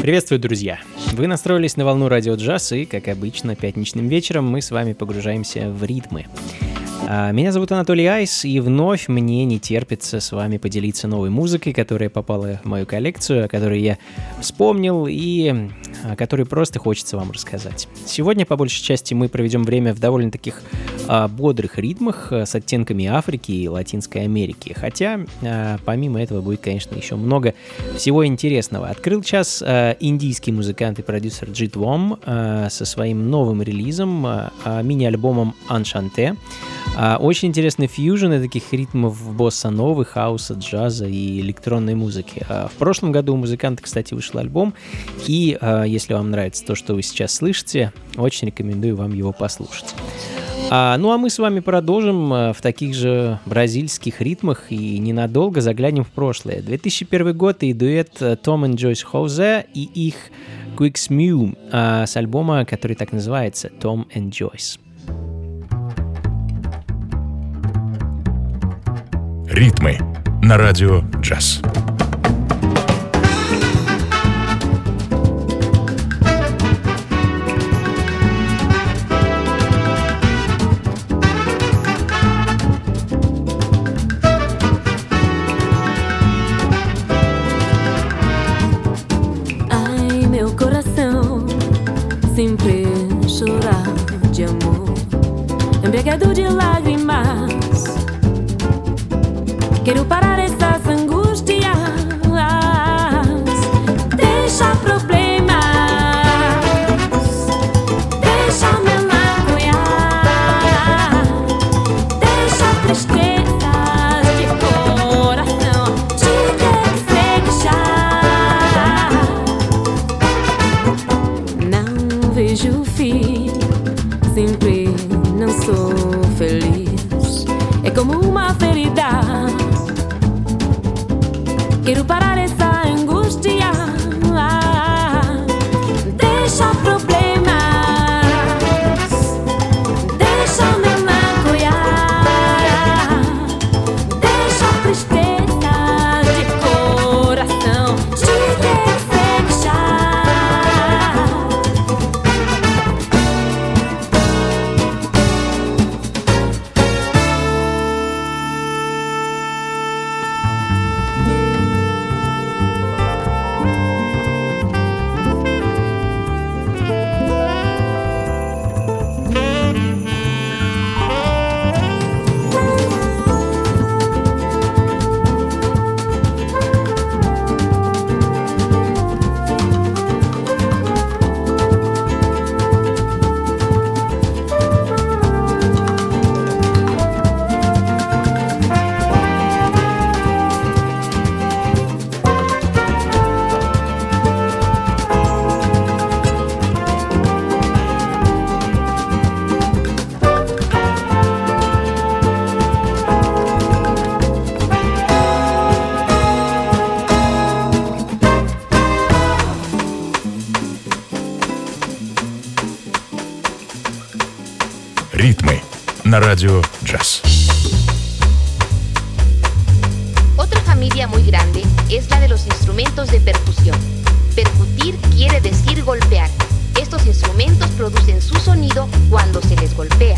Приветствую, друзья! Вы настроились на волну радио джаз, и, как обычно, пятничным вечером мы с вами погружаемся в ритмы. А, меня зовут Анатолий Айс, и вновь мне не терпится с вами поделиться новой музыкой, которая попала в мою коллекцию, о которой я вспомнил и о которой просто хочется вам рассказать. Сегодня, по большей части, мы проведем время в довольно таких а, бодрых ритмах а, с оттенками Африки и Латинской Америки. Хотя, а, помимо этого, будет, конечно, еще много всего интересного. Открыл час а, индийский музыкант и продюсер Джит Вом а, со своим новым релизом, а, мини-альбомом «Аншанте». А, очень интересный фьюжн таких ритмов босса-новы, хаоса, джаза и электронной музыки. А, в прошлом году у музыканта, кстати, вышел альбом, и а, если вам нравится то, что вы сейчас слышите, очень рекомендую вам его послушать. А, ну а мы с вами продолжим в таких же бразильских ритмах и ненадолго заглянем в прошлое. 2001 год и дуэт Том и Джойс Хоузе и их Quicks Mew а, с альбома, который так называется Tom and Joyce. Ритмы на радио джаз. Ai, meu coração sempre chorar de amor, embriagado de lágrimas. na Radio Jazz. Otra familia muy grande es la de los instrumentos de percusión. Percutir quiere decir golpear. Estos instrumentos producen su sonido cuando se les golpea.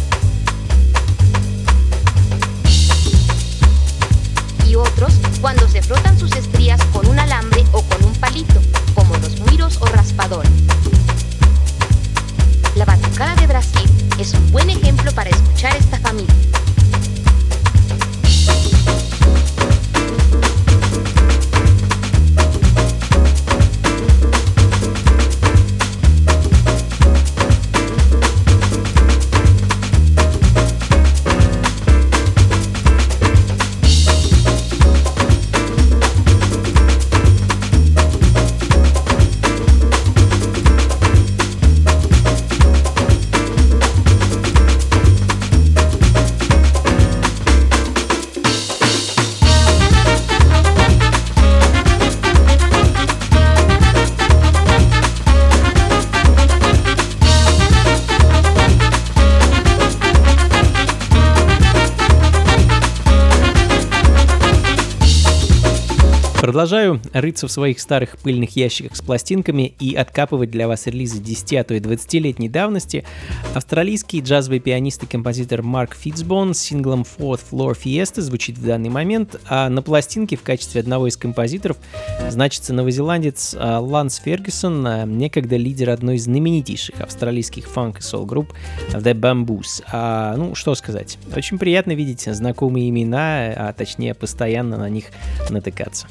Y otros cuando se frotan sus estrías con un alambre o con un palito, como los muiros o raspadores. La batucada de Brasil es un buen ejemplo para escuchar esta familia. Продолжаю рыться в своих старых пыльных ящиках с пластинками и откапывать для вас релизы 10, а то и 20-летней давности. Австралийский джазовый пианист и композитор Марк Фитцбон с синглом Fourth Floor Fiesta звучит в данный момент, а на пластинке в качестве одного из композиторов значится новозеландец а, Ланс Фергюсон, а, некогда лидер одной из знаменитейших австралийских фанк и сол-групп The Bamboos. А, ну, что сказать, очень приятно видеть знакомые имена, а точнее постоянно на них натыкаться.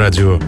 Радио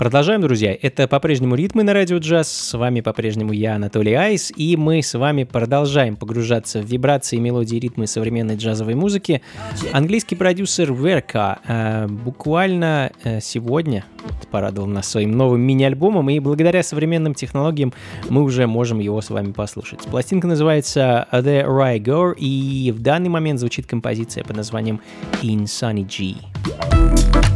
Продолжаем, друзья. Это по-прежнему «Ритмы на радио джаз». С вами по-прежнему я, Анатолий Айс. И мы с вами продолжаем погружаться в вибрации, мелодии, ритмы современной джазовой музыки. Английский продюсер Верка э, буквально э, сегодня порадовал нас своим новым мини-альбомом. И благодаря современным технологиям мы уже можем его с вами послушать. Пластинка называется The Right Girl. И в данный момент звучит композиция под названием In Sunny G.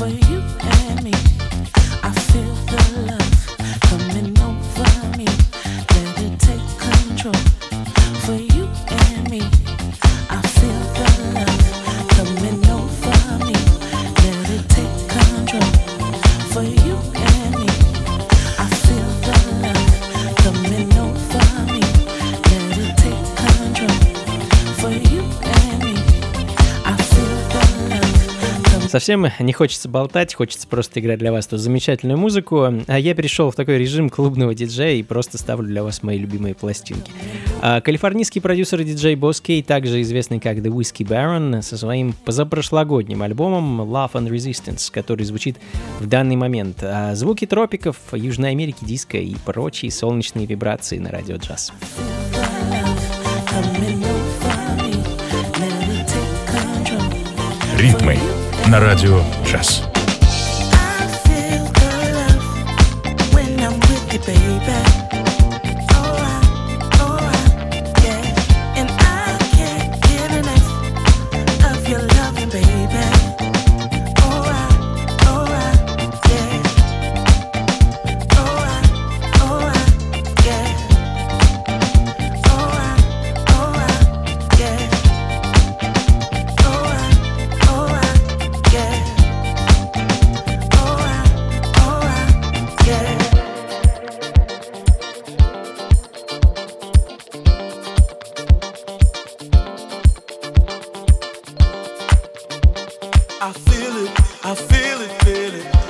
for you and me. I feel the love Совсем не хочется болтать, хочется просто играть для вас эту замечательную музыку. А я перешел в такой режим клубного диджея и просто ставлю для вас мои любимые пластинки. А, Калифорнийский продюсер и диджей Босс Кей, также известный как The Whiskey Baron, со своим позапрошлогодним альбомом Love and Resistance, который звучит в данный момент. А, Звуки тропиков, Южной Америки, диска и прочие солнечные вибрации на радио джаз. Ритмы на радио джаз. I I feel it, I feel it, feel it.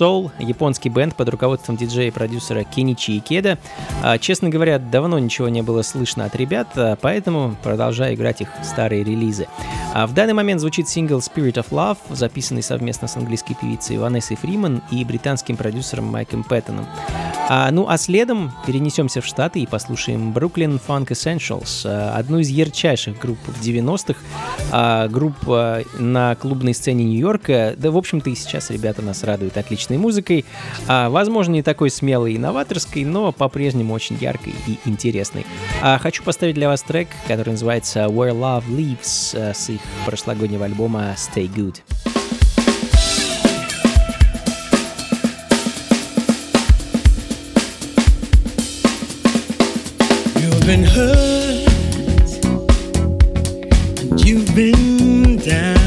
Soul, японский бенд под руководством диджея и продюсера Кеничи Икеда. А, Честно говоря, давно ничего не было слышно от ребят, а, поэтому продолжаю играть их старые релизы. А В данный момент звучит сингл Spirit of Love, записанный совместно с английской певицей Ванессой Фриман и британским продюсером Майком Пэттоном. А, ну а следом перенесемся в Штаты и послушаем Brooklyn Funk Essentials, а, одну из ярчайших групп в 90-х, а, групп а, на клубной сцене Нью-Йорка. Да, в общем-то, и сейчас ребята нас радуют отличной музыкой. А, возможно, не такой смелой и новаторской, но по-прежнему очень яркой и интересной. Хочу поставить для вас трек, который называется Where Love Lives с их прошлогоднего альбома Stay Good. Been hurt and you've been down.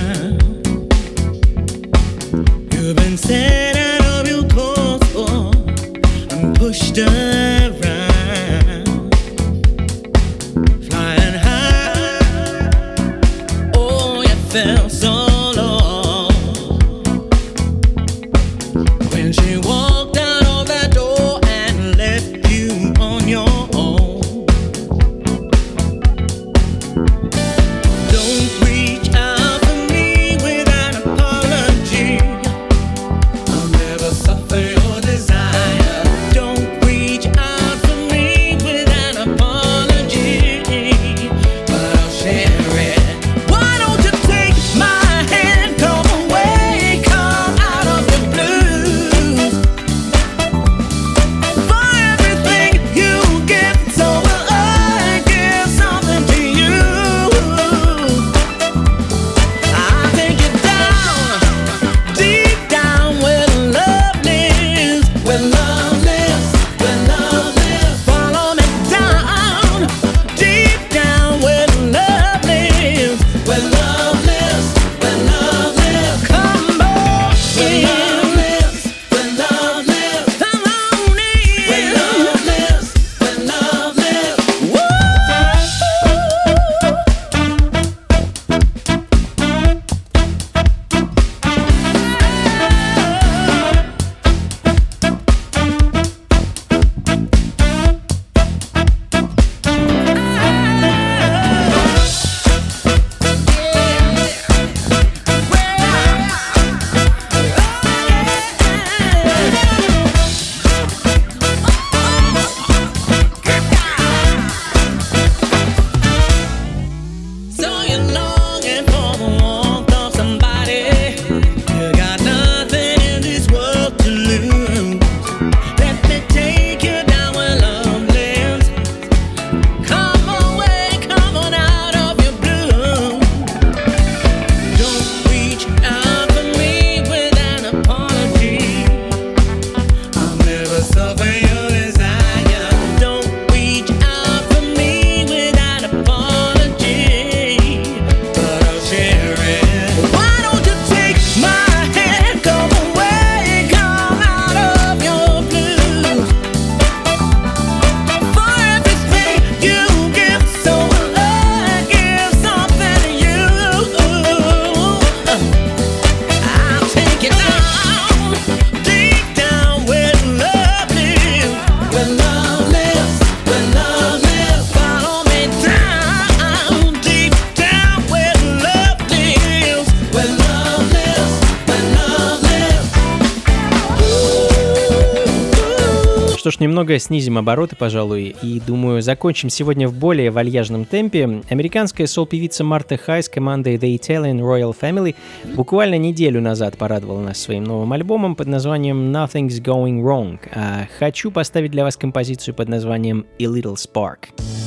Немного снизим обороты, пожалуй, и, думаю, закончим сегодня в более вальяжном темпе. Американская сол-певица Марта Хай с командой The Italian Royal Family буквально неделю назад порадовала нас своим новым альбомом под названием Nothing's Going Wrong. А хочу поставить для вас композицию под названием A Little Spark.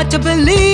Hard to believe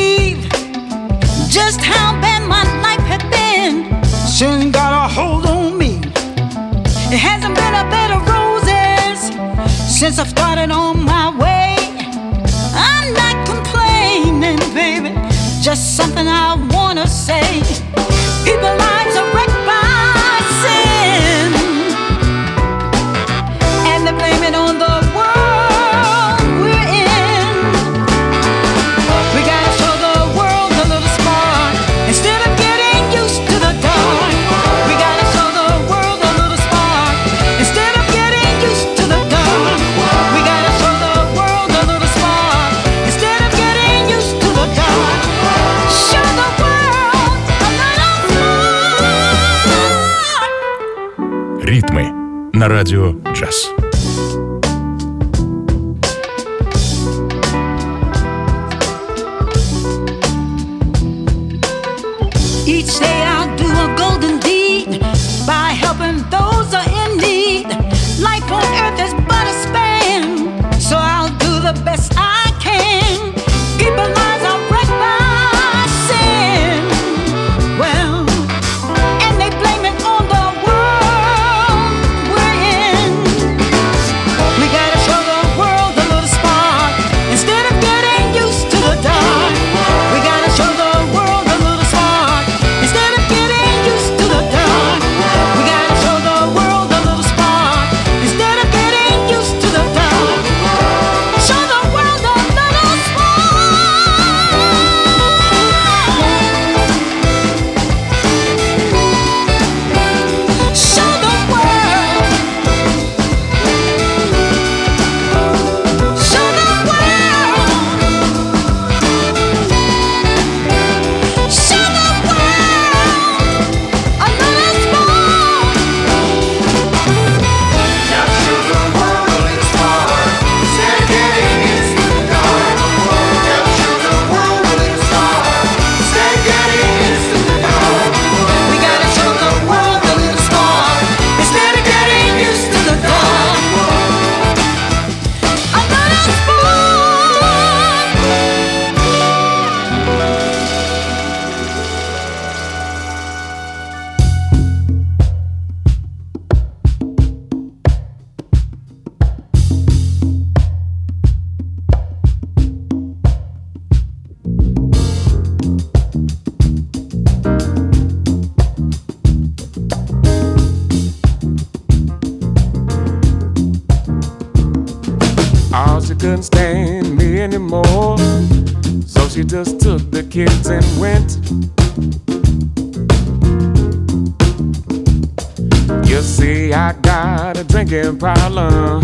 You see, I got a drinking problem.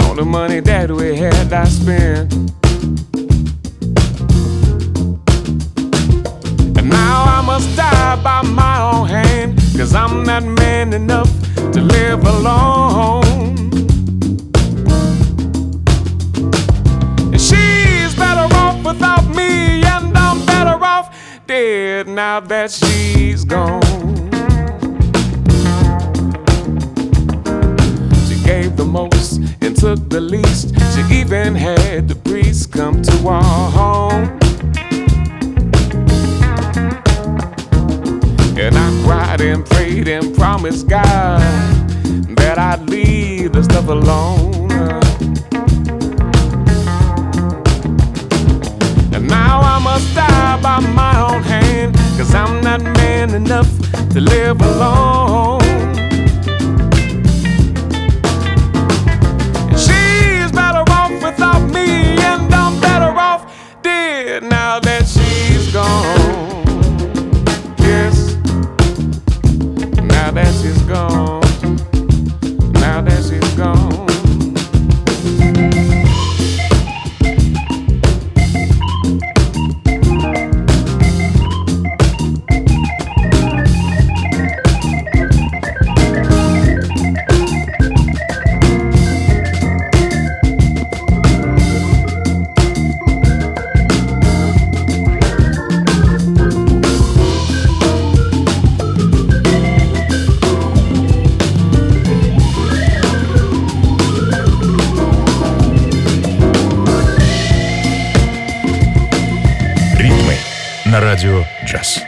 All the money that we had, I spent. And now I must die by my own hand. Cause I'm not man enough to live alone. She's better off without me, and I'm better off dead now that she's gone. the most and took the least. She even had the priest come to our home. And I cried and prayed and promised God that I'd leave the stuff alone. And now I must die by my own hand, cause I'm not man enough to live alone. now that she's gone. Yes, now that she's gone. Jess.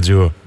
«Джаз».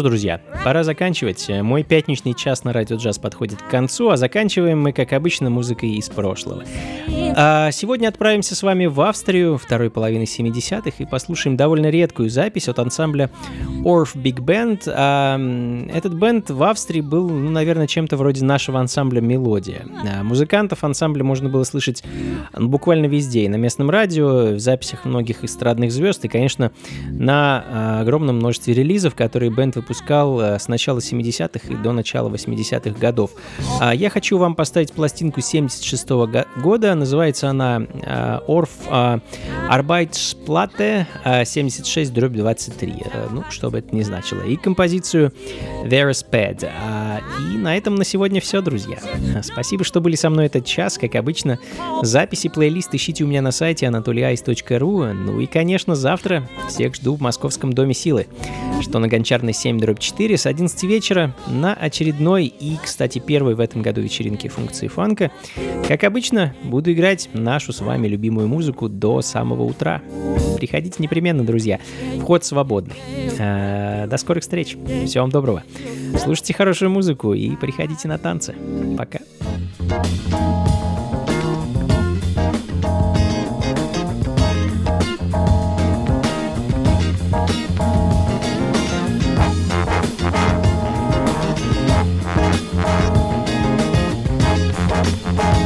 Ж, друзья, пора заканчивать. Мой пятничный час на радио джаз подходит к концу, а заканчиваем мы, как обычно, музыкой из прошлого. А сегодня отправимся с вами в Австрию второй половины 70-х и послушаем довольно редкую запись от ансамбля Orff Big Band. А, этот бенд в Австрии был, ну, наверное, чем-то вроде нашего ансамбля «Мелодия». А, Музыкантов ансамбля можно было слышать буквально везде, и на местном радио, в записях многих эстрадных звезд, и, конечно, на а, огромном множестве релизов, которые бенд выпускал а, с начала 70-х и до начала 80-х годов. А, Я хочу вам поставить пластинку 76 года, называется она а, Orff а, Arbeitsplatte а, 76 дробь 23, э, ну, что бы это ни значило, и композицию There's Pad. А, И на этом на сегодня все, друзья. Спасибо, что были со мной этот час, как обычно. Записи, плейлист ищите у меня на сайте anatolyice.ru. Ну и, конечно, завтра всех жду в Московском Доме Силы, что на Гончарной 7 дробь 4 с 11 вечера на очередной и, кстати, первой в этом году вечеринке функции фанка. Как обычно, буду играть нашу с вами любимую музыку до самого утра. Приходите непременно, друзья. Вход свободный. А, До скорых встреч. Всего вам доброго. Слушайте хорошую музыку и приходите на танцы. Пока. Thank Bye.